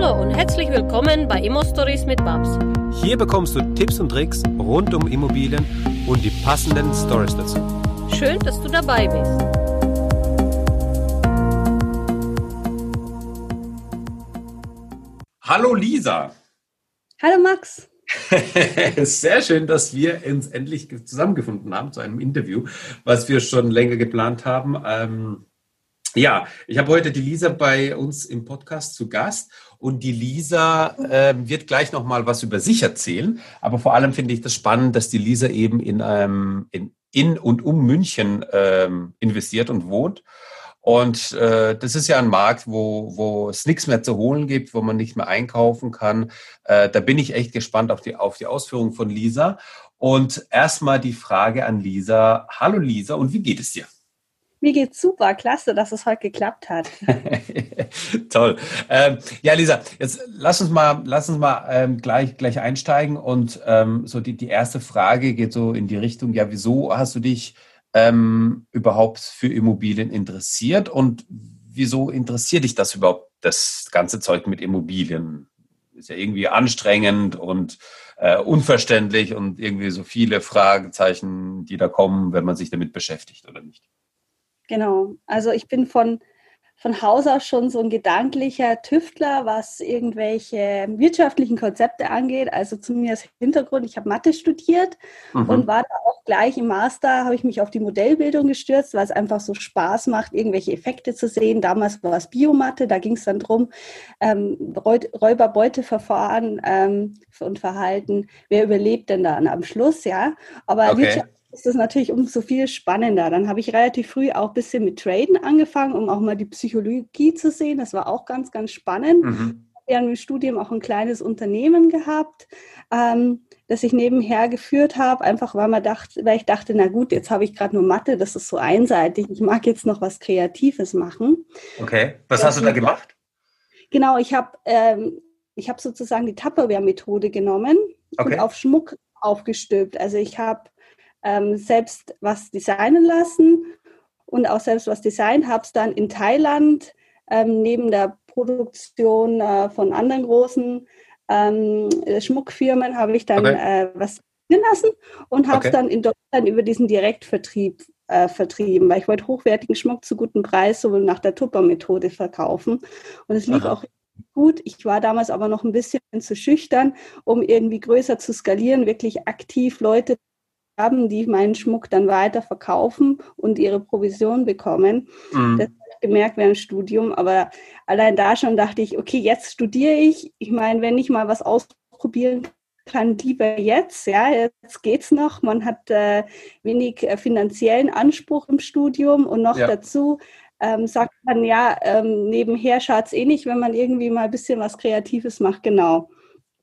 Hallo und herzlich willkommen bei Immo Stories mit Babs. Hier bekommst du Tipps und Tricks rund um Immobilien und die passenden Stories dazu. Schön, dass du dabei bist. Hallo Lisa. Hallo Max. Sehr schön, dass wir uns endlich zusammengefunden haben zu einem Interview, was wir schon länger geplant haben. Ähm, ja, ich habe heute die Lisa bei uns im Podcast zu Gast und die Lisa äh, wird gleich noch mal was über sich erzählen. Aber vor allem finde ich das spannend, dass die Lisa eben in, ähm, in, in und um München ähm, investiert und wohnt. Und äh, das ist ja ein Markt, wo, wo es nichts mehr zu holen gibt, wo man nicht mehr einkaufen kann. Äh, da bin ich echt gespannt auf die, auf die Ausführungen von Lisa. Und erstmal die Frage an Lisa. Hallo Lisa, und wie geht es dir? Mir geht's super, klasse, dass es heute geklappt hat. Toll. Ähm, ja, Lisa, jetzt lass uns mal, lass uns mal ähm, gleich, gleich einsteigen. Und ähm, so die, die erste Frage geht so in die Richtung, ja, wieso hast du dich ähm, überhaupt für Immobilien interessiert und wieso interessiert dich das überhaupt, das ganze Zeug mit Immobilien? Ist ja irgendwie anstrengend und äh, unverständlich und irgendwie so viele Fragezeichen, die da kommen, wenn man sich damit beschäftigt oder nicht. Genau. Also ich bin von, von Haus aus schon so ein gedanklicher Tüftler, was irgendwelche wirtschaftlichen Konzepte angeht. Also zu mir als Hintergrund, ich habe Mathe studiert mhm. und war da auch gleich im Master, habe ich mich auf die Modellbildung gestürzt, weil es einfach so Spaß macht, irgendwelche Effekte zu sehen. Damals war es Biomatte, da ging es dann drum, ähm, Räuberbeuteverfahren ähm, und Verhalten. Wer überlebt denn dann am Schluss, ja? Aber okay. Wirtschaft ist das natürlich umso viel spannender. Dann habe ich relativ früh auch ein bisschen mit Traden angefangen, um auch mal die Psychologie zu sehen. Das war auch ganz, ganz spannend. Mhm. Während dem Studium auch ein kleines Unternehmen gehabt, ähm, das ich nebenher geführt habe, einfach weil, man dachte, weil ich dachte, na gut, jetzt habe ich gerade nur Mathe, das ist so einseitig. Ich mag jetzt noch was Kreatives machen. Okay, was hast du da gemacht? Genau, ich habe ähm, ich hab sozusagen die Tupperware-Methode genommen okay. und auf Schmuck aufgestülpt. Also ich habe ähm, selbst was designen lassen und auch selbst was designt, habe es dann in Thailand ähm, neben der Produktion äh, von anderen großen ähm, Schmuckfirmen habe ich dann okay. äh, was lassen und habe es okay. dann in Deutschland über diesen Direktvertrieb äh, vertrieben, weil ich wollte hochwertigen Schmuck zu gutem Preis sowohl nach der Tupper-Methode verkaufen. Und es lief Aha. auch gut. Ich war damals aber noch ein bisschen zu schüchtern, um irgendwie größer zu skalieren, wirklich aktiv Leute haben, die meinen Schmuck dann weiter verkaufen und ihre Provision bekommen. Mhm. Das habe ich gemerkt während dem Studium, aber allein da schon dachte ich, okay, jetzt studiere ich. Ich meine, wenn ich mal was ausprobieren kann, lieber jetzt. Ja, jetzt geht's noch. Man hat äh, wenig äh, finanziellen Anspruch im Studium und noch ja. dazu ähm, sagt man ja, ähm, nebenher schaut es eh nicht, wenn man irgendwie mal ein bisschen was Kreatives macht. Genau.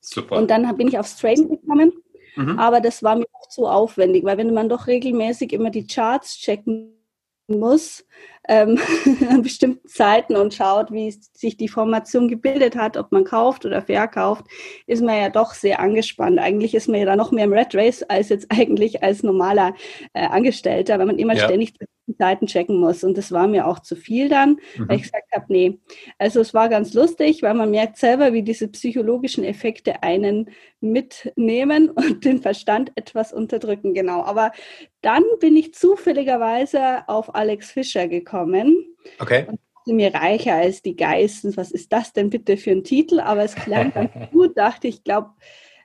Super. Und dann bin ich aufs Trading gekommen Mhm. Aber das war mir auch zu aufwendig, weil wenn man doch regelmäßig immer die Charts checken muss ähm, an bestimmten Zeiten und schaut, wie sich die Formation gebildet hat, ob man kauft oder verkauft, ist man ja doch sehr angespannt. Eigentlich ist man ja da noch mehr im Red Race als jetzt eigentlich als normaler äh, Angestellter, weil man immer ja. ständig die Seiten checken muss. Und das war mir auch zu viel dann, mhm. weil ich gesagt habe, nee. Also es war ganz lustig, weil man merkt selber, wie diese psychologischen Effekte einen mitnehmen und den Verstand etwas unterdrücken. Genau. Aber dann bin ich zufälligerweise auf Alex Fischer gekommen. Okay. Und mir reicher als die Geistens. Was ist das denn bitte für ein Titel? Aber es klang ganz gut, dachte ich, glaube,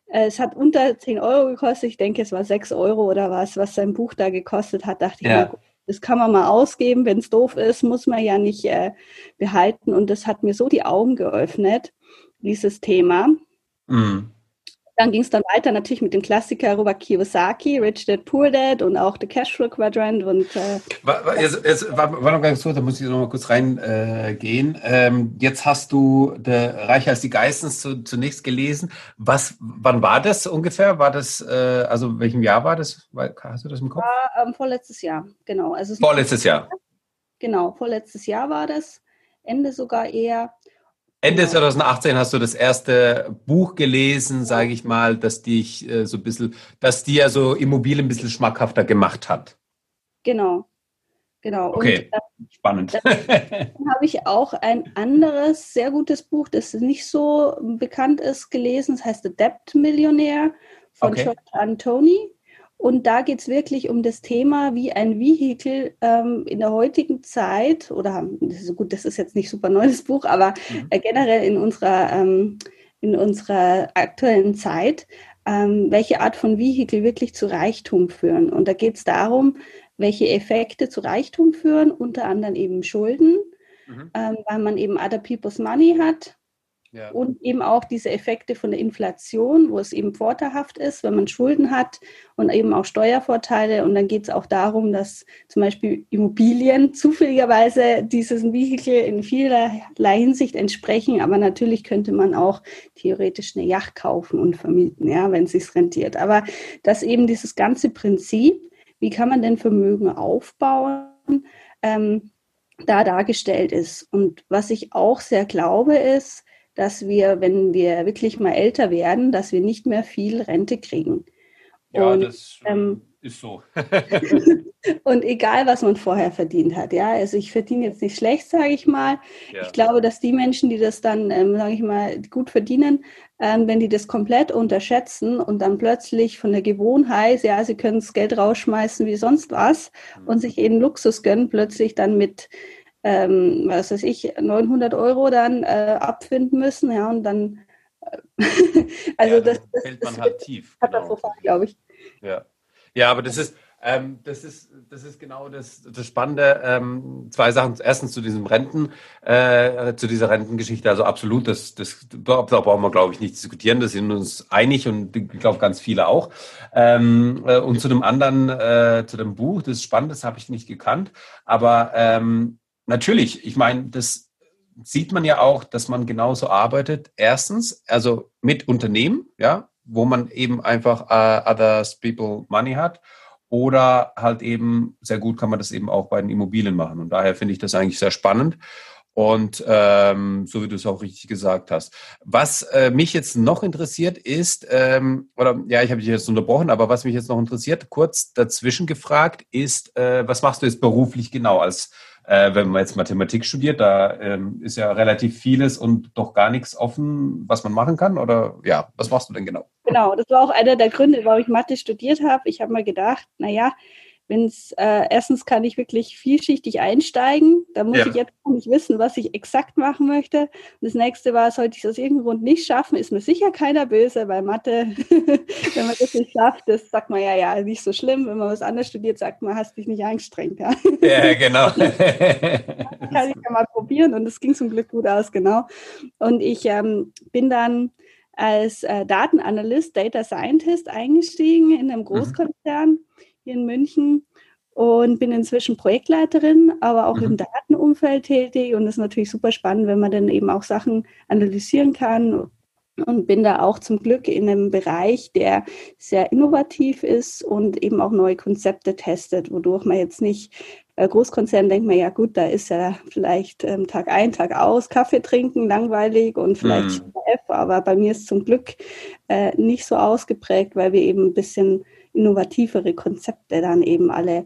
es hat unter 10 Euro gekostet. Ich denke, es war 6 Euro oder was, was sein Buch da gekostet hat. Dachte ja. ich, das kann man mal ausgeben. Wenn es doof ist, muss man ja nicht äh, behalten. Und das hat mir so die Augen geöffnet, dieses Thema. Mhm. Dann ging es dann weiter natürlich mit dem Klassiker Robert Kiyosaki, Rich Dad Poor Dad und auch The Cashflow Quadrant. Und, äh, war, jetzt, jetzt, war, war noch ganz kurz, da muss ich noch mal kurz reingehen. Äh, ähm, jetzt hast du Reicher als die Geistens zu, zunächst gelesen. Was, wann war das ungefähr? War das, äh, also welchem Jahr war das? Hast du das im Kopf? War, ähm, vorletztes Jahr, genau. Also vorletztes Jahr. Genau, vorletztes Jahr war das. Ende sogar eher. Ende 2018 hast du das erste Buch gelesen, sage ich mal, das dich äh, so ein bisschen, das dir so Immobilien ein bisschen schmackhafter gemacht hat. Genau, genau. Okay. Und spannend. Dann habe ich auch ein anderes sehr gutes Buch, das nicht so bekannt ist, gelesen. Das heißt The Debt Millionär von okay. George Antoni. Und da geht es wirklich um das Thema, wie ein Vehikel ähm, in der heutigen Zeit, oder das gut, das ist jetzt nicht super neues Buch, aber mhm. äh, generell in unserer, ähm, in unserer aktuellen Zeit, ähm, welche Art von Vehikel wirklich zu Reichtum führen. Und da geht es darum, welche Effekte zu Reichtum führen, unter anderem eben Schulden, mhm. Ähm, weil man eben other people's money hat ja. Und eben auch diese Effekte von der Inflation, wo es eben vorteilhaft ist, wenn man Schulden hat und eben auch Steuervorteile. Und dann geht es auch darum, dass zum Beispiel Immobilien zufälligerweise dieses Vehikel in vielerlei Hinsicht entsprechen. Aber natürlich könnte man auch theoretisch eine Yacht kaufen und vermieten, ja, wenn es sich rentiert. Aber dass eben dieses ganze Prinzip, wie kann man denn Vermögen aufbauen, ähm, da dargestellt ist. Und was ich auch sehr glaube, ist, dass wir, wenn wir wirklich mal älter werden, dass wir nicht mehr viel Rente kriegen. Ja, und, das ähm, ist so. und egal, was man vorher verdient hat, ja, also ich verdiene jetzt nicht schlecht, sage ich mal. Ja. Ich glaube, dass die Menschen, die das dann, ähm, sage ich mal, gut verdienen, ähm, wenn die das komplett unterschätzen und dann plötzlich von der Gewohnheit, ja, sie können das Geld rausschmeißen wie sonst was mhm. und sich eben Luxus gönnen, plötzlich dann mit ähm, was weiß ich, 900 Euro dann äh, abfinden müssen, ja, und dann, äh, also ja, das, das fällt man halt tief. Katastrophal, genau. glaube ich. Ja. ja, aber das ist, ähm, das ist, das ist genau das, das Spannende. Ähm, zwei Sachen. Erstens zu diesem Renten, äh, zu dieser Rentengeschichte. Also absolut, das, das, da brauchen wir, glaube ich, nicht diskutieren. Da sind wir uns einig und ich glaube ganz viele auch. Ähm, äh, und zu dem anderen, äh, zu dem Buch, das ist spannend, das habe ich nicht gekannt. Aber ähm, natürlich, ich meine, das sieht man ja auch, dass man genauso arbeitet. Erstens, also mit Unternehmen, ja, wo man eben einfach uh, others people money hat. Oder halt eben, sehr gut kann man das eben auch bei den Immobilien machen. Und daher finde ich das eigentlich sehr spannend. Und ähm, so wie du es auch richtig gesagt hast. Was äh, mich jetzt noch interessiert ist, ähm, oder ja, ich habe dich jetzt unterbrochen, aber was mich jetzt noch interessiert, kurz dazwischen gefragt, ist, äh, was machst du jetzt beruflich genau als äh, wenn man jetzt Mathematik studiert, da ähm, ist ja relativ vieles und doch gar nichts offen, was man machen kann. Oder ja, was machst du denn genau? Genau, das war auch einer der Gründe, warum ich Mathe studiert habe. Ich habe mal gedacht, naja, wenn es äh, erstens kann ich wirklich vielschichtig einsteigen, da muss ja. ich jetzt nicht wissen, was ich exakt machen möchte. Und das nächste war, sollte ich es aus irgendeinem Grund nicht schaffen, ist mir sicher keiner böse, weil Mathe, wenn man das nicht schafft, das sagt man ja, ja, nicht so schlimm. Wenn man was anderes studiert, sagt man, hast dich nicht angestrengt. Ja, ja genau. kann ich ja mal probieren und es ging zum Glück gut aus, genau. Und ich ähm, bin dann als äh, Datenanalyst, Data Scientist eingestiegen in einem mhm. Großkonzern. Mhm hier in München und bin inzwischen Projektleiterin, aber auch mhm. im Datenumfeld tätig und das ist natürlich super spannend, wenn man dann eben auch Sachen analysieren kann und bin da auch zum Glück in einem Bereich, der sehr innovativ ist und eben auch neue Konzepte testet, wodurch man jetzt nicht äh, Großkonzern denkt man ja gut, da ist ja vielleicht ähm, Tag ein, Tag aus, Kaffee trinken, langweilig und vielleicht mm. F, aber bei mir ist zum Glück äh, nicht so ausgeprägt, weil wir eben ein bisschen innovativere Konzepte dann eben alle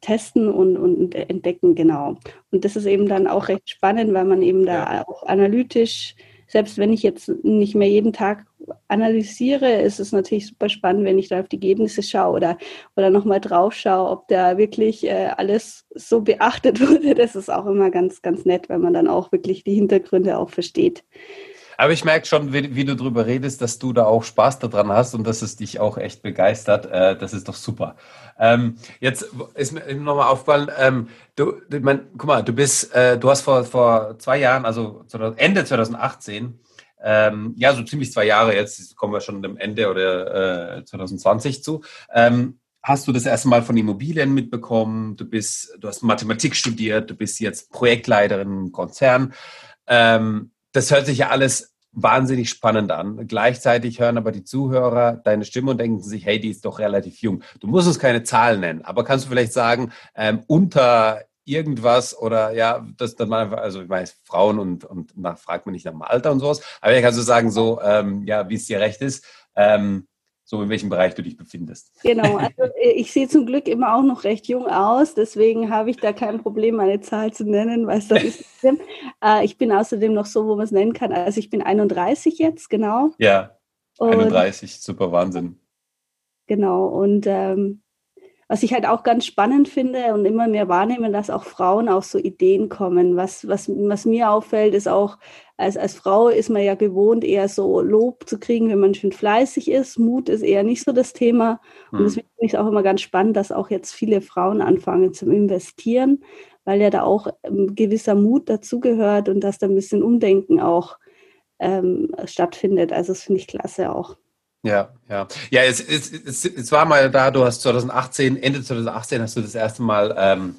testen und, und entdecken, genau. Und das ist eben dann auch recht spannend, weil man eben da auch analytisch, selbst wenn ich jetzt nicht mehr jeden Tag analysiere, ist es natürlich super spannend, wenn ich da auf die Ergebnisse schaue oder, oder nochmal drauf schaue, ob da wirklich äh, alles so beachtet wurde. Das ist auch immer ganz, ganz nett, wenn man dann auch wirklich die Hintergründe auch versteht. Aber ich merke schon, wie, wie, du darüber redest, dass du da auch Spaß daran hast und dass es dich auch echt begeistert. Äh, das ist doch super. Ähm, jetzt ist mir nochmal aufgefallen, ähm, du, mein, guck mal, du bist, äh, du hast vor, vor zwei Jahren, also Ende 2018, ähm, ja, so ziemlich zwei Jahre jetzt, kommen wir schon dem Ende oder äh, 2020 zu, ähm, hast du das erste Mal von Immobilien mitbekommen, du bist, du hast Mathematik studiert, du bist jetzt Projektleiterin im Konzern. Ähm, das hört sich ja alles wahnsinnig spannend an. Gleichzeitig hören aber die Zuhörer deine Stimme und denken sich, hey, die ist doch relativ jung. Du musst uns keine Zahlen nennen, aber kannst du vielleicht sagen, ähm, unter irgendwas oder ja, das dann mal, also ich weiß, Frauen und, und nach, fragt man nicht nach dem Alter und sowas, aber kannst du sagen, so, ähm, ja, wie es dir recht ist, ähm, so in welchem Bereich du dich befindest. Genau, also äh, ich sehe zum Glück immer auch noch recht jung aus, deswegen habe ich da kein Problem, meine Zahl zu nennen, weil es das ist. äh, ich bin außerdem noch so, wo man es nennen kann. Also ich bin 31 jetzt, genau. Ja, 31, und, super Wahnsinn. Genau, und ähm, was ich halt auch ganz spannend finde und immer mehr wahrnehme, dass auch Frauen auf so Ideen kommen. Was, was, was mir auffällt, ist auch, als, als Frau ist man ja gewohnt, eher so Lob zu kriegen, wenn man schön fleißig ist. Mut ist eher nicht so das Thema. Und mhm. deswegen finde ich es auch immer ganz spannend, dass auch jetzt viele Frauen anfangen zum Investieren, weil ja da auch ein gewisser Mut dazugehört und dass da ein bisschen Umdenken auch ähm, stattfindet. Also das finde ich klasse auch. Ja, ja. Ja, es, es, es, es war mal da, du hast 2018, Ende 2018 hast du das erste Mal ähm,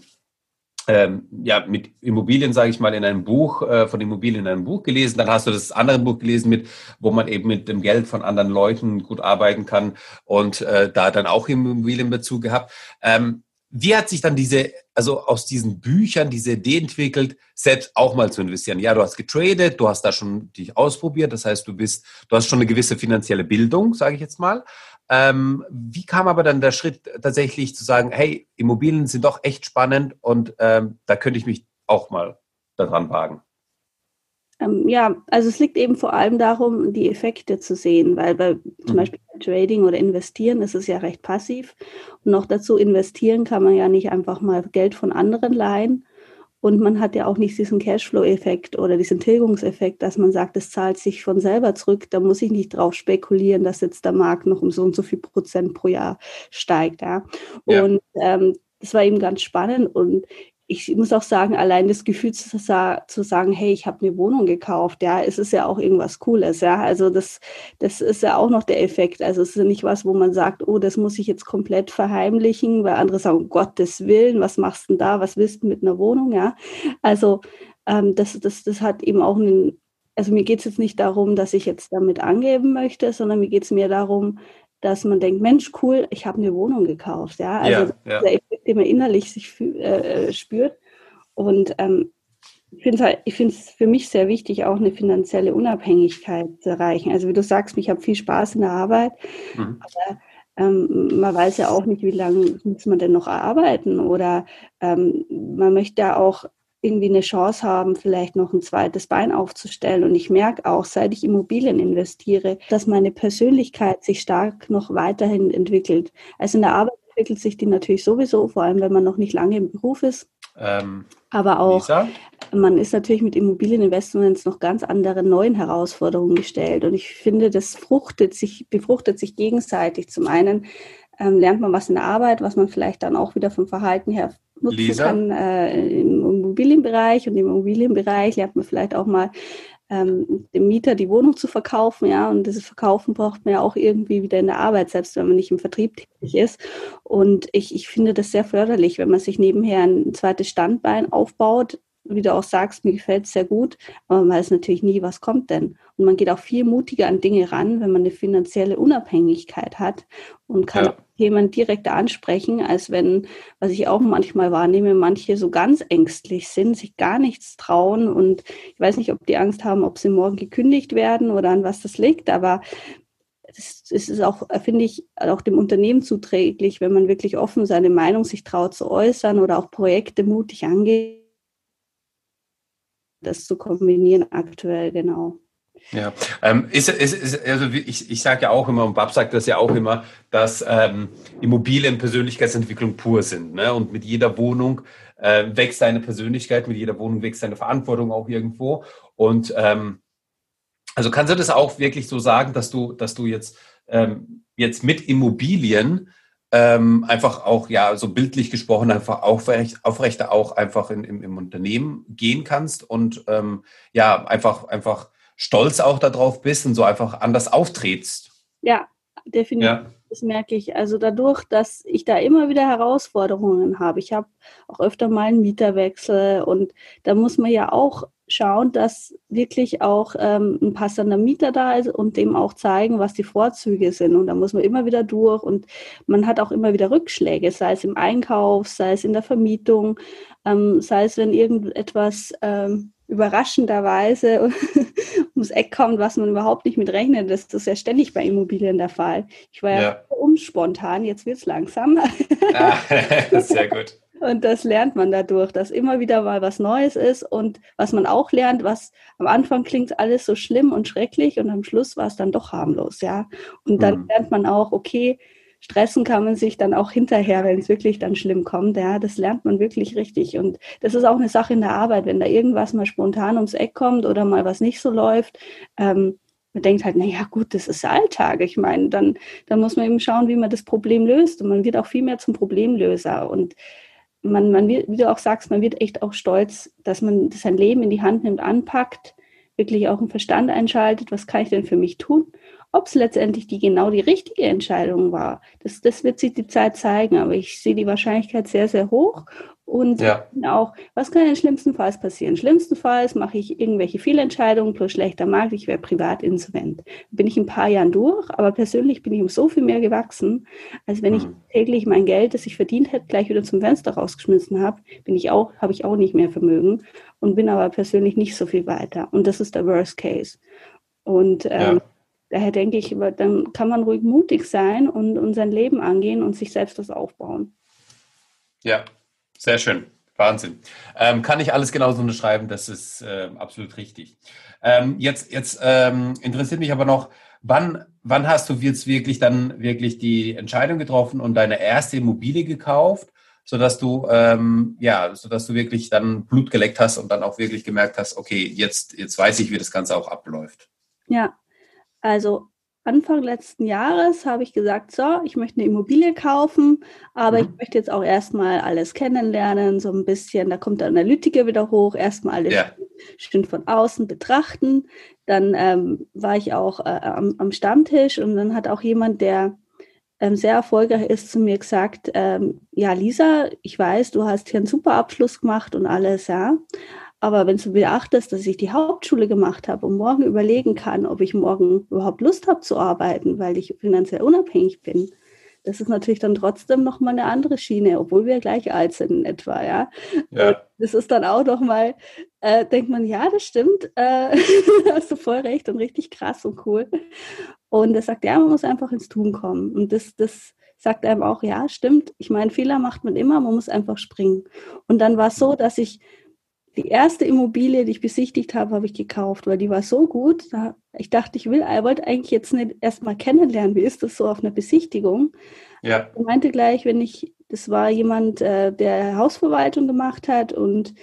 ähm, ja, mit Immobilien, sage ich mal, in einem Buch, äh, von Immobilien in einem Buch gelesen. Dann hast du das andere Buch gelesen, mit, wo man eben mit dem Geld von anderen Leuten gut arbeiten kann und äh, da dann auch Immobilienbezug gehabt. Ähm, wie hat sich dann diese, also aus diesen Büchern diese Idee entwickelt, selbst auch mal zu investieren? Ja, du hast getradet, du hast da schon dich ausprobiert, das heißt, du bist, du hast schon eine gewisse finanzielle Bildung, sage ich jetzt mal. Ähm, wie kam aber dann der Schritt tatsächlich zu sagen, hey, Immobilien sind doch echt spannend und ähm, da könnte ich mich auch mal daran wagen? Ähm, ja, also es liegt eben vor allem darum, die Effekte zu sehen, weil bei zum mhm. Beispiel Trading oder Investieren ist es ja recht passiv. Und noch dazu investieren kann man ja nicht einfach mal Geld von anderen leihen. Und man hat ja auch nicht diesen Cashflow-Effekt oder diesen Tilgungseffekt, dass man sagt, es zahlt sich von selber zurück. Da muss ich nicht drauf spekulieren, dass jetzt der Markt noch um so und so viel Prozent pro Jahr steigt. Ja. ja. Und ähm, das war eben ganz spannend. Und ich muss auch sagen, allein das Gefühl zu, zu sagen, hey, ich habe eine Wohnung gekauft, ja, es ist ja auch irgendwas Cooles, ja. Also das, das ist ja auch noch der Effekt. Also es ist ja nicht was, wo man sagt, oh, das muss ich jetzt komplett verheimlichen, weil andere sagen, um Gottes Willen, was machst du denn da, was willst du mit einer Wohnung, ja. Also ähm, das, das, das hat eben auch einen, also mir geht es jetzt nicht darum, dass ich jetzt damit angeben möchte, sondern mir geht es mehr darum, dass man denkt, Mensch, cool, ich habe eine Wohnung gekauft. Ja, also ja, ja. Den man innerlich sich äh, spürt. Und ähm, ich finde halt, es für mich sehr wichtig, auch eine finanzielle Unabhängigkeit zu erreichen. Also wie du sagst, ich habe viel Spaß in der Arbeit, mhm. aber ähm, man weiß ja auch nicht, wie lange muss man denn noch arbeiten oder ähm, man möchte ja auch irgendwie eine Chance haben, vielleicht noch ein zweites Bein aufzustellen. Und ich merke auch, seit ich Immobilien investiere, dass meine Persönlichkeit sich stark noch weiterhin entwickelt. Also in der Arbeit entwickelt sich die natürlich sowieso, vor allem wenn man noch nicht lange im Beruf ist. Ähm, Aber auch, Lisa? man ist natürlich mit Immobilieninvestments noch ganz anderen neuen Herausforderungen gestellt. Und ich finde, das fruchtet sich, befruchtet sich gegenseitig. Zum einen ähm, lernt man was in der Arbeit, was man vielleicht dann auch wieder vom Verhalten her nutzen Lisa? kann äh, im Immobilienbereich. Und im Immobilienbereich lernt man vielleicht auch mal ähm, dem Mieter die Wohnung zu verkaufen, ja, und dieses Verkaufen braucht man ja auch irgendwie wieder in der Arbeit, selbst wenn man nicht im Vertrieb tätig ist. Und ich, ich finde das sehr förderlich, wenn man sich nebenher ein zweites Standbein aufbaut, wie du auch sagst, mir gefällt es sehr gut, aber man weiß natürlich nie, was kommt denn. Und man geht auch viel mutiger an Dinge ran, wenn man eine finanzielle Unabhängigkeit hat und kann ja. jemanden direkt ansprechen, als wenn, was ich auch manchmal wahrnehme, manche so ganz ängstlich sind, sich gar nichts trauen und ich weiß nicht, ob die Angst haben, ob sie morgen gekündigt werden oder an was das liegt, aber es ist auch, finde ich, auch dem Unternehmen zuträglich, wenn man wirklich offen seine Meinung sich traut zu äußern oder auch Projekte mutig angeht das zu kombinieren aktuell, genau. Ja, ähm, ist, ist, ist, also ich, ich sage ja auch immer, und Bab sagt das ja auch immer, dass ähm, Immobilien Persönlichkeitsentwicklung pur sind. Ne? Und mit jeder Wohnung äh, wächst deine Persönlichkeit, mit jeder Wohnung wächst deine Verantwortung auch irgendwo. Und ähm, also kannst du das auch wirklich so sagen, dass du, dass du jetzt, ähm, jetzt mit Immobilien ähm, einfach auch, ja, so bildlich gesprochen, einfach aufrecht, aufrechter auch einfach in, im, im Unternehmen gehen kannst und ähm, ja, einfach, einfach stolz auch darauf bist und so einfach anders auftrittst. Ja, definitiv. Ja. Das merke ich. Also dadurch, dass ich da immer wieder Herausforderungen habe. Ich habe auch öfter mal einen Mieterwechsel und da muss man ja auch schauen, dass wirklich auch ähm, ein passender Mieter da ist und dem auch zeigen, was die Vorzüge sind. Und da muss man immer wieder durch und man hat auch immer wieder Rückschläge, sei es im Einkauf, sei es in der Vermietung, ähm, sei es, wenn irgendetwas ähm, überraschenderweise ums Eck kommt, was man überhaupt nicht mit rechnet. Das ist ja ständig bei Immobilien der Fall. Ich war ja, ja um spontan, jetzt wird es langsam. Ah, sehr gut. Und das lernt man dadurch, dass immer wieder mal was Neues ist und was man auch lernt, was am Anfang klingt alles so schlimm und schrecklich und am Schluss war es dann doch harmlos, ja. Und dann mhm. lernt man auch, okay, stressen kann man sich dann auch hinterher, wenn es wirklich dann schlimm kommt, ja. Das lernt man wirklich richtig. Und das ist auch eine Sache in der Arbeit, wenn da irgendwas mal spontan ums Eck kommt oder mal was nicht so läuft, ähm, man denkt halt, naja, gut, das ist Alltag. Ich meine, dann, dann muss man eben schauen, wie man das Problem löst. Und man wird auch viel mehr zum Problemlöser. Und man, man wird, wie du auch sagst, man wird echt auch stolz, dass man sein Leben in die Hand nimmt, anpackt, wirklich auch einen Verstand einschaltet, was kann ich denn für mich tun? Ob es letztendlich die genau die richtige Entscheidung war, das, das wird sich die Zeit zeigen, aber ich sehe die Wahrscheinlichkeit sehr, sehr hoch und ja. auch, was kann denn schlimmstenfalls passieren? Schlimmstenfalls mache ich irgendwelche Fehlentscheidungen plus schlechter Markt, ich wäre privat insolvent. Bin ich ein paar Jahren durch, aber persönlich bin ich um so viel mehr gewachsen, als wenn mhm. ich täglich mein Geld, das ich verdient hätte, gleich wieder zum Fenster rausgeschmissen habe, bin ich auch, habe ich auch nicht mehr Vermögen und bin aber persönlich nicht so viel weiter. Und das ist der Worst Case. Und ähm, ja. Daher denke ich, dann kann man ruhig mutig sein und, und sein Leben angehen und sich selbst das aufbauen. Ja, sehr schön. Wahnsinn. Ähm, kann ich alles genauso unterschreiben, das ist äh, absolut richtig. Ähm, jetzt jetzt ähm, interessiert mich aber noch, wann, wann hast du jetzt wirklich dann wirklich die Entscheidung getroffen und deine erste Immobilie gekauft, sodass du, ähm, ja, sodass du wirklich dann Blut geleckt hast und dann auch wirklich gemerkt hast, okay, jetzt, jetzt weiß ich, wie das Ganze auch abläuft. Ja, also Anfang letzten Jahres habe ich gesagt, so, ich möchte eine Immobilie kaufen, aber mhm. ich möchte jetzt auch erstmal alles kennenlernen, so ein bisschen, da kommt der Analytiker wieder hoch, erstmal alles ja. schön von außen betrachten. Dann ähm, war ich auch äh, am, am, Stammtisch und dann hat auch jemand, der ähm, sehr erfolgreich ist, zu mir gesagt, ähm, ja, Lisa, ich weiß, du hast hier einen super Abschluss gemacht und alles, ja. Aber wenn du beachtest, dass ich die Hauptschule gemacht habe und morgen überlegen kann, ob ich morgen überhaupt Lust habe zu arbeiten, weil ich finanziell unabhängig bin, das ist natürlich dann trotzdem nochmal eine andere Schiene, obwohl wir gleich alt sind in etwa, ja. ja. Das ist dann auch nochmal, äh, denkt man, ja, das stimmt, äh, hast du voll recht und richtig krass und cool. Und er sagt, ja, man muss einfach ins Tun kommen. Und das, das sagt einem auch, ja, stimmt. Ich meine, Fehler macht man immer, man muss einfach springen. Und dann war es so, dass ich die erste Immobilie, die ich besichtigt habe, habe ich gekauft, weil die war so gut. ich dachte, ich will, ich wollte eigentlich jetzt nicht erstmal kennenlernen, wie ist das so auf einer Besichtigung. Ja. Ich meinte gleich, wenn ich, das war jemand, äh, der Hausverwaltung gemacht hat und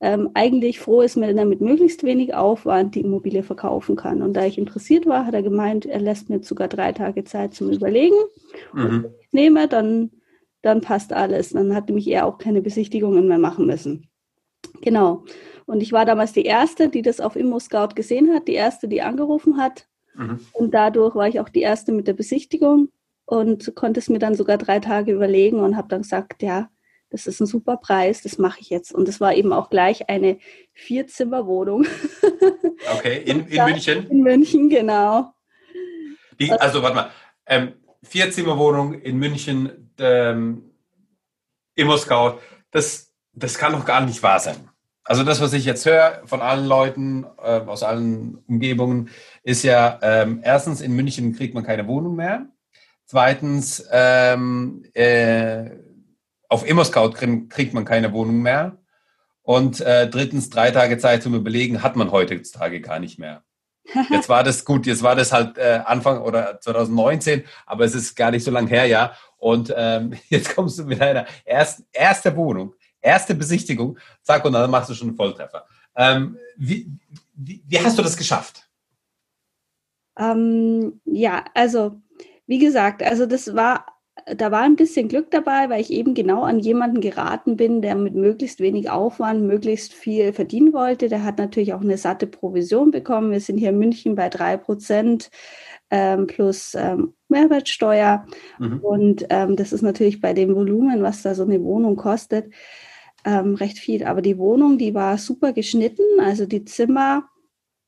ähm, eigentlich froh ist, wenn er mit möglichst wenig Aufwand die Immobilie verkaufen kann. Und da ich interessiert war, hat er gemeint, er lässt mir sogar drei Tage Zeit zum Überlegen. Mhm. Und wenn ich nehme, dann, dann passt alles. Dann hat nämlich er auch keine Besichtigungen mehr machen müssen. Genau. Und ich war damals die Erste, die das auf ImmoScout gesehen hat, die Erste, die angerufen hat. Mhm. Und dadurch war ich auch die Erste mit der Besichtigung und konnte es mir dann sogar drei Tage überlegen und habe dann gesagt, ja, das ist ein super Preis, das mache ich jetzt. Und es war eben auch gleich eine Vierzimmerwohnung. Okay, in, in München? In München, genau. Die, also, warte mal, ähm, Vierzimmerwohnung in München, ähm, Immo-Scout, das, das kann doch gar nicht wahr sein. Also das, was ich jetzt höre von allen Leuten äh, aus allen Umgebungen, ist ja, ähm, erstens, in München kriegt man keine Wohnung mehr. Zweitens, ähm, äh, auf ImmoScout kriegt man keine Wohnung mehr. Und äh, drittens, drei Tage Zeit zum Überlegen hat man heutzutage gar nicht mehr. Jetzt war das gut, jetzt war das halt äh, Anfang oder 2019, aber es ist gar nicht so lang her, ja. Und ähm, jetzt kommst du mit einer ersten erste Wohnung erste Besichtigung, zack, und dann machst du schon einen Volltreffer. Ähm, wie, wie, wie, hast du das geschafft? Ähm, ja, also wie gesagt, also das war, da war ein bisschen Glück dabei, weil ich eben genau an jemanden geraten bin, der mit möglichst wenig Aufwand möglichst viel verdienen wollte. Der hat natürlich auch eine satte Provision bekommen. Wir sind hier in München bei drei Prozent ähm, plus ähm, Mehrwertsteuer. Mhm. Und ähm, das ist natürlich bei dem Volumen, was da so eine Wohnung kostet, ähm, recht viel. Aber die Wohnung, die war super geschnitten. Also die Zimmer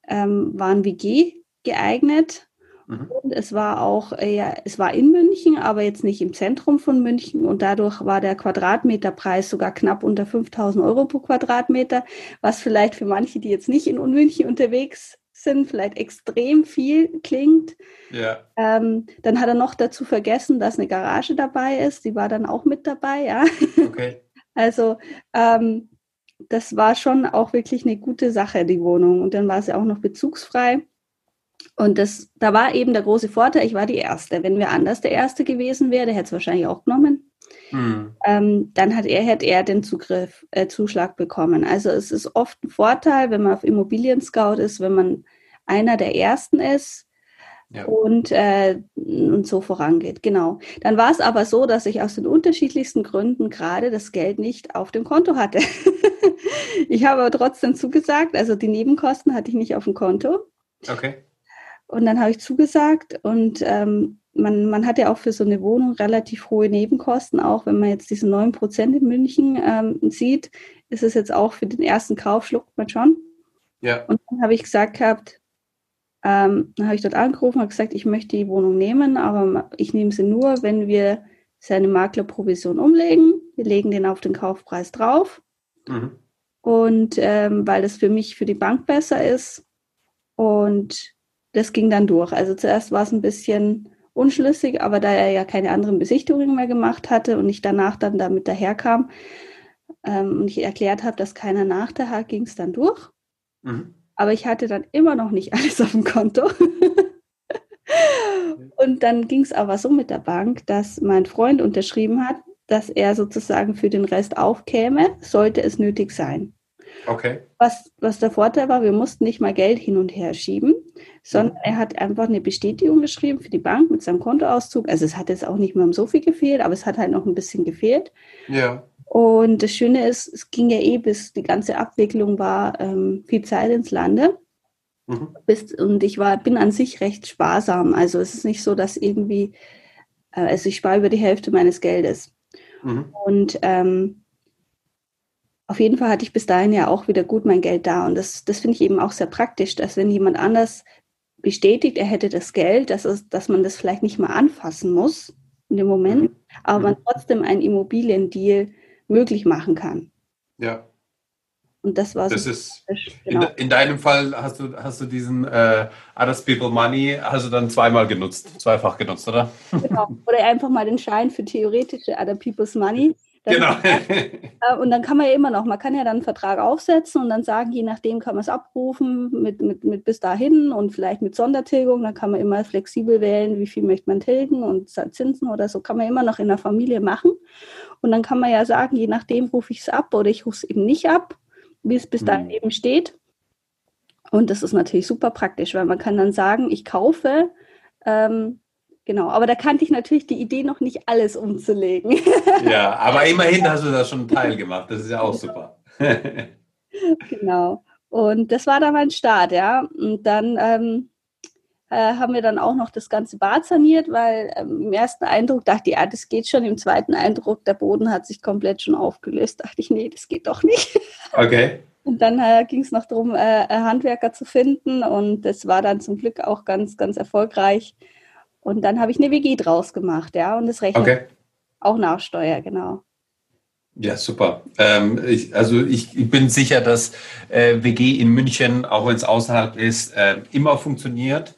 ähm, waren WG geeignet. Mhm. Und es war auch, äh, ja, es war in München, aber jetzt nicht im Zentrum von München. Und dadurch war der Quadratmeterpreis sogar knapp unter 5000 Euro pro Quadratmeter, was vielleicht für manche, die jetzt nicht in München unterwegs sind, vielleicht extrem viel klingt. Ja. Ähm, dann hat er noch dazu vergessen, dass eine Garage dabei ist. Die war dann auch mit dabei, ja. Okay. Also ähm, das war schon auch wirklich eine gute Sache, die Wohnung. Und dann war sie auch noch bezugsfrei. Und das, da war eben der große Vorteil, ich war die Erste. Wenn wir anders der Erste gewesen wäre, der hätte es wahrscheinlich auch genommen. Hm. Ähm, dann hat er, hätte er den Zugriff, äh, Zuschlag bekommen. Also es ist oft ein Vorteil, wenn man auf Immobilien Scout ist, wenn man einer der Ersten ist ja. und, äh, und so vorangeht. Genau. Dann war es aber so, dass ich aus den unterschiedlichsten Gründen gerade das Geld nicht auf dem Konto hatte. ich habe aber trotzdem zugesagt, also die Nebenkosten hatte ich nicht auf dem Konto. Okay. Und dann habe ich zugesagt und ähm, man, man hat ja auch für so eine Wohnung relativ hohe Nebenkosten, auch wenn man jetzt diese 9% in München ähm, sieht, ist es jetzt auch für den ersten Kauf, schluckt man schon. Ja. Und dann habe ich gesagt gehabt, ähm, dann habe ich dort angerufen und gesagt, ich möchte die Wohnung nehmen, aber ich nehme sie nur, wenn wir seine Maklerprovision umlegen. Wir legen den auf den Kaufpreis drauf. Mhm. Und ähm, weil das für mich, für die Bank besser ist. Und das ging dann durch. Also zuerst war es ein bisschen unschlüssig, aber da er ja keine anderen Besichtigungen mehr gemacht hatte und ich danach dann damit daherkam ähm, und ich erklärt habe, dass keiner nachher ging es dann durch. Mhm. Aber ich hatte dann immer noch nicht alles auf dem Konto. und dann ging es aber so mit der Bank, dass mein Freund unterschrieben hat, dass er sozusagen für den Rest aufkäme, sollte es nötig sein. Okay. Was, was der Vorteil war, wir mussten nicht mal Geld hin und her schieben, sondern mhm. er hat einfach eine Bestätigung geschrieben für die Bank mit seinem Kontoauszug. Also es hat jetzt auch nicht mehr um so viel gefehlt, aber es hat halt noch ein bisschen gefehlt. Ja. Und das Schöne ist, es ging ja eh bis die ganze Abwicklung war ähm, viel Zeit ins Lande. Mhm. Bis, und ich war, bin an sich recht sparsam. Also es ist nicht so, dass irgendwie, äh, also ich spare über die Hälfte meines Geldes. Mhm. Und ähm, auf jeden Fall hatte ich bis dahin ja auch wieder gut mein Geld da. Und das, das finde ich eben auch sehr praktisch, dass wenn jemand anders bestätigt, er hätte das Geld, dass, es, dass man das vielleicht nicht mal anfassen muss in dem Moment, mhm. aber man mhm. trotzdem einen Immobiliendeal möglich machen kann. Ja. Und das war das so. Ist, genau. in, in, deinem Fall hast du, hast du diesen äh, Others People Money hast du dann zweimal genutzt, zweifach genutzt, oder? Genau. Oder einfach mal den Schein für theoretische Other People's Money genau. Äh, und dann kann man ja immer noch, man kann ja dann einen Vertrag aufsetzen und dann sagen, je nachdem kann man es abrufen mit, mit, mit bis dahin und vielleicht mit Sondertilgung. Dann kann man immer flexibel wählen, wie viel möchte man tilgen und Zinsen oder so kann man immer noch in der Familie machen. Und dann kann man ja sagen, je nachdem rufe ich es ab oder ich rufe es eben nicht ab, wie es bis dahin mhm. eben steht. Und das ist natürlich super praktisch, weil man kann dann sagen, ich kaufe ähm, Genau, aber da kannte ich natürlich die Idee noch nicht alles umzulegen. Ja, aber immerhin hast du da schon einen Teil gemacht. Das ist ja auch super. genau. Und das war dann mein Start, ja. Und dann ähm, äh, haben wir dann auch noch das ganze Bad saniert, weil ähm, im ersten Eindruck dachte ich, ja, das geht schon. Im zweiten Eindruck, der Boden hat sich komplett schon aufgelöst. Dachte ich, nee, das geht doch nicht. Okay. Und dann äh, ging es noch darum, äh, Handwerker zu finden. Und das war dann zum Glück auch ganz, ganz erfolgreich. Und dann habe ich eine WG draus gemacht, ja, und das rechnet okay. auch nach Steuer, genau. Ja, super. Ähm, ich, also ich, ich, bin sicher, dass äh, WG in München, auch wenn es außerhalb ist, äh, immer funktioniert.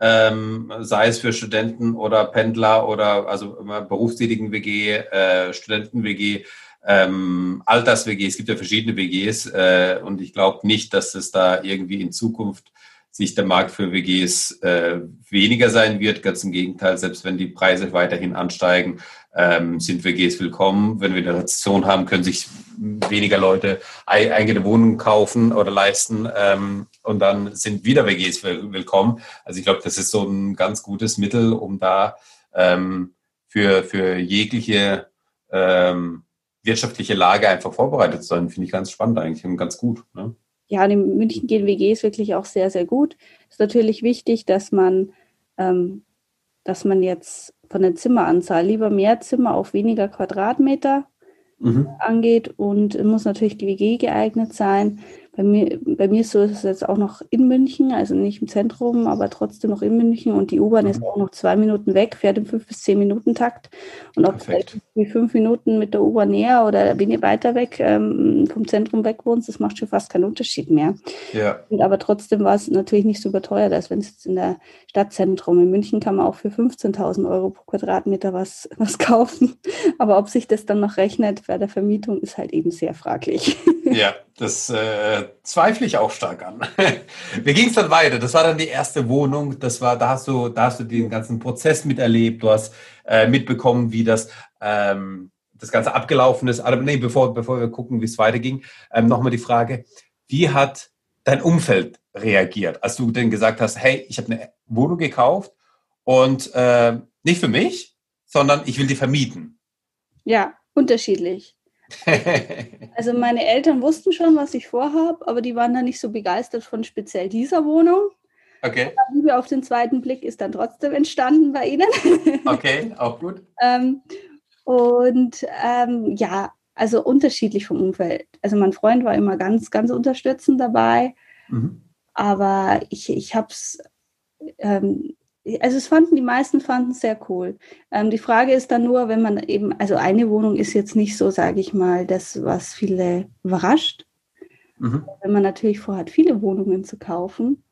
Ähm, sei es für Studenten oder Pendler oder also berufstätigen WG, äh, Studenten-WG, ähm, Alters-WG. Es gibt ja verschiedene WGs äh, und ich glaube nicht, dass es da irgendwie in Zukunft sich der Markt für WGs äh, weniger sein wird. Ganz im Gegenteil, selbst wenn die Preise weiterhin ansteigen, ähm, sind WGs willkommen. Wenn wir eine Rezession haben, können sich weniger Leute eigene Wohnungen kaufen oder leisten ähm, und dann sind wieder WGs willkommen. Also ich glaube, das ist so ein ganz gutes Mittel, um da ähm, für, für jegliche ähm, wirtschaftliche Lage einfach vorbereitet zu sein. Finde ich ganz spannend eigentlich und ganz gut. Ne? ja, in München gehen WGs wirklich auch sehr, sehr gut. Ist natürlich wichtig, dass man, ähm, dass man jetzt von der Zimmeranzahl lieber mehr Zimmer auf weniger Quadratmeter mhm. angeht und muss natürlich die WG geeignet sein. Bei mir, bei mir ist so, ist es jetzt auch noch in München, also nicht im Zentrum, aber trotzdem noch in München und die U-Bahn mhm. ist auch noch zwei Minuten weg, fährt im fünf bis zehn Minuten Takt. Und ob du fünf Minuten mit der U-Bahn näher oder weniger weiter weg ähm, vom Zentrum weg wohnst, das macht schon fast keinen Unterschied mehr. Ja. Und aber trotzdem war es natürlich nicht so überteuert, als wenn es jetzt in der Stadtzentrum in München kann man auch für 15.000 Euro pro Quadratmeter was, was kaufen. Aber ob sich das dann noch rechnet bei der Vermietung, ist halt eben sehr fraglich. Ja, das äh, zweifle ich auch stark an. Wie ging es dann weiter? Das war dann die erste Wohnung. Das war, da hast du, da hast du den ganzen Prozess miterlebt. Du hast äh, mitbekommen, wie das ähm, das Ganze abgelaufen ist. Aber nee, bevor, bevor wir gucken, wie es weiterging, ähm, nochmal die Frage: Wie hat dein Umfeld reagiert, als du denn gesagt hast, hey, ich habe eine Wohnung gekauft und äh, nicht für mich, sondern ich will die vermieten? Ja, unterschiedlich. also meine Eltern wussten schon, was ich vorhabe, aber die waren dann nicht so begeistert von speziell dieser Wohnung. Okay. Liebe auf den zweiten Blick ist dann trotzdem entstanden bei ihnen. okay, auch gut. ähm, und ähm, ja, also unterschiedlich vom Umfeld. Also mein Freund war immer ganz, ganz unterstützend dabei. Mhm. Aber ich, ich habe es ähm, also es fanden die meisten fanden es sehr cool. Ähm, die Frage ist dann nur, wenn man eben, also eine Wohnung ist jetzt nicht so, sage ich mal, das, was viele überrascht. Mhm. Wenn man natürlich vorhat, viele Wohnungen zu kaufen,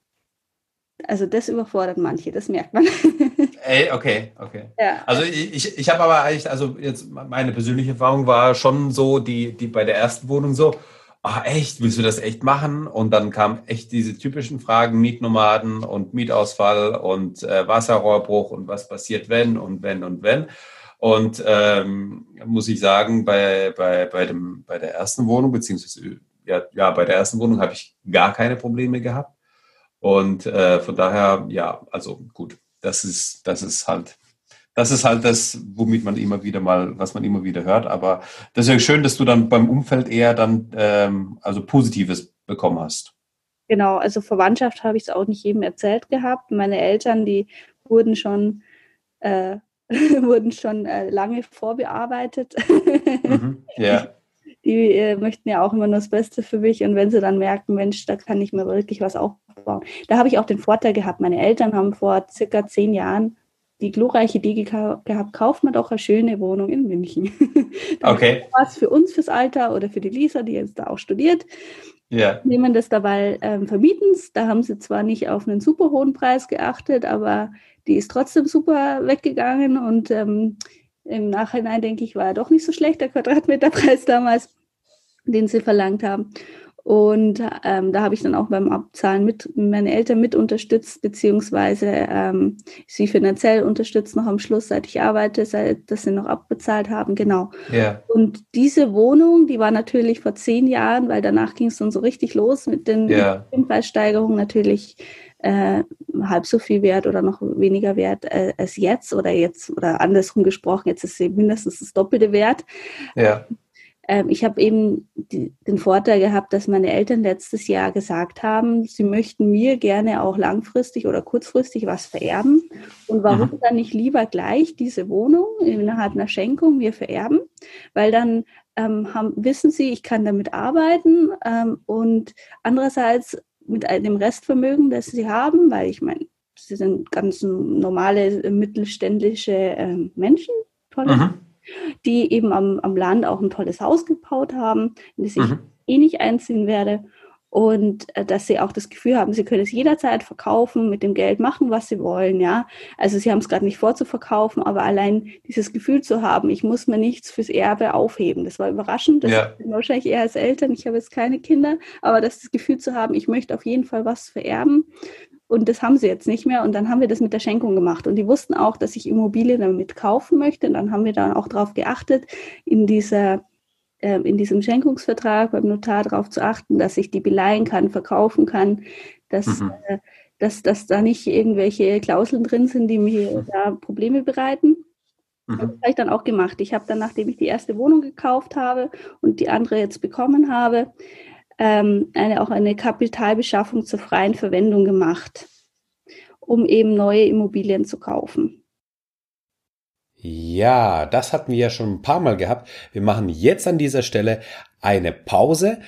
also das überfordert manche, das merkt man. Ey, okay, okay. Ja. Also ich, ich habe aber eigentlich, also jetzt meine persönliche Erfahrung war schon so, die, die bei der ersten Wohnung so, ach echt, willst du das echt machen? Und dann kamen echt diese typischen Fragen, Mietnomaden und Mietausfall und äh, Wasserrohrbruch und was passiert, wenn und wenn und wenn. Und ähm, muss ich sagen, bei, bei, bei, dem, bei der ersten Wohnung, beziehungsweise ja, ja bei der ersten Wohnung habe ich gar keine Probleme gehabt. Und äh, von daher, ja, also gut, das ist, das ist halt das ist halt das, womit man immer wieder mal, was man immer wieder hört. Aber das ist ja schön, dass du dann beim Umfeld eher dann ähm, also Positives bekommen hast. Genau, also Verwandtschaft habe ich es auch nicht jedem erzählt gehabt. Meine Eltern, die wurden schon äh, wurden schon äh, lange vorbearbeitet. Mhm, ja. Die äh, möchten ja auch immer nur das Beste für mich und wenn sie dann merken, Mensch, da kann ich mir wirklich was aufbauen. Da habe ich auch den Vorteil gehabt. Meine Eltern haben vor circa zehn Jahren die glorreiche Idee gehabt, kauft man doch eine schöne Wohnung in München. okay. Was für uns fürs Alter oder für die Lisa, die jetzt da auch studiert. Ja. Nehmen das dabei ähm, vermieten. Da haben sie zwar nicht auf einen super hohen Preis geachtet, aber die ist trotzdem super weggegangen und ähm, im Nachhinein denke ich, war er doch nicht so schlecht, der Quadratmeterpreis damals, den sie verlangt haben. Und ähm, da habe ich dann auch beim Abzahlen mit meine Eltern mit unterstützt, beziehungsweise ähm, sie finanziell unterstützt noch am Schluss, seit ich arbeite, seit dass sie noch abbezahlt haben, genau. Yeah. Und diese Wohnung, die war natürlich vor zehn Jahren, weil danach ging es dann so richtig los mit den yeah. Preissteigerungen natürlich äh, halb so viel wert oder noch weniger wert äh, als jetzt oder jetzt oder andersrum gesprochen, jetzt ist sie mindestens das doppelte Wert. Ja. Ähm, ich habe eben die, den Vorteil gehabt, dass meine Eltern letztes Jahr gesagt haben, sie möchten mir gerne auch langfristig oder kurzfristig was vererben. Und warum mhm. dann nicht lieber gleich diese Wohnung innerhalb einer Schenkung mir vererben? Weil dann ähm, haben, wissen sie, ich kann damit arbeiten ähm, und andererseits mit dem Restvermögen, das sie haben, weil ich meine, sie sind ganz normale mittelständische äh, Menschen, tolle mhm die eben am, am Land auch ein tolles Haus gebaut haben, in das ich mhm. eh nicht einziehen werde. Und äh, dass sie auch das Gefühl haben, sie können es jederzeit verkaufen, mit dem Geld machen, was sie wollen, ja. Also sie haben es gerade nicht vor zu verkaufen, aber allein dieses Gefühl zu haben, ich muss mir nichts fürs Erbe aufheben, das war überraschend. Das ja. wahrscheinlich eher als Eltern, ich habe jetzt keine Kinder, aber das Gefühl zu haben, ich möchte auf jeden Fall was vererben, und das haben sie jetzt nicht mehr. Und dann haben wir das mit der Schenkung gemacht. Und die wussten auch, dass ich Immobilien damit kaufen möchte. Und dann haben wir dann auch darauf geachtet, in dieser äh, in diesem Schenkungsvertrag beim Notar darauf zu achten, dass ich die beleihen kann, verkaufen kann, dass, mhm. äh, dass, dass da nicht irgendwelche Klauseln drin sind, die mir mhm. da Probleme bereiten. Mhm. Das habe ich dann auch gemacht. Ich habe dann, nachdem ich die erste Wohnung gekauft habe und die andere jetzt bekommen habe, ähm, eine, auch eine Kapitalbeschaffung zur freien Verwendung gemacht, um eben neue Immobilien zu kaufen. Ja, das hatten wir ja schon ein paar Mal gehabt. Wir machen jetzt an dieser Stelle eine Pause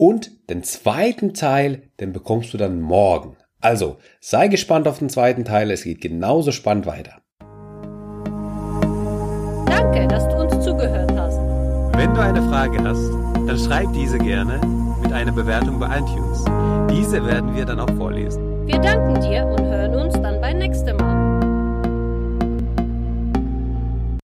Und den zweiten Teil, den bekommst du dann morgen. Also, sei gespannt auf den zweiten Teil, es geht genauso spannend weiter. Danke, dass du uns zugehört hast. Wenn du eine Frage hast, dann schreib diese gerne mit einer Bewertung bei iTunes. Diese werden wir dann auch vorlesen. Wir danken dir und hören uns dann beim nächsten Mal.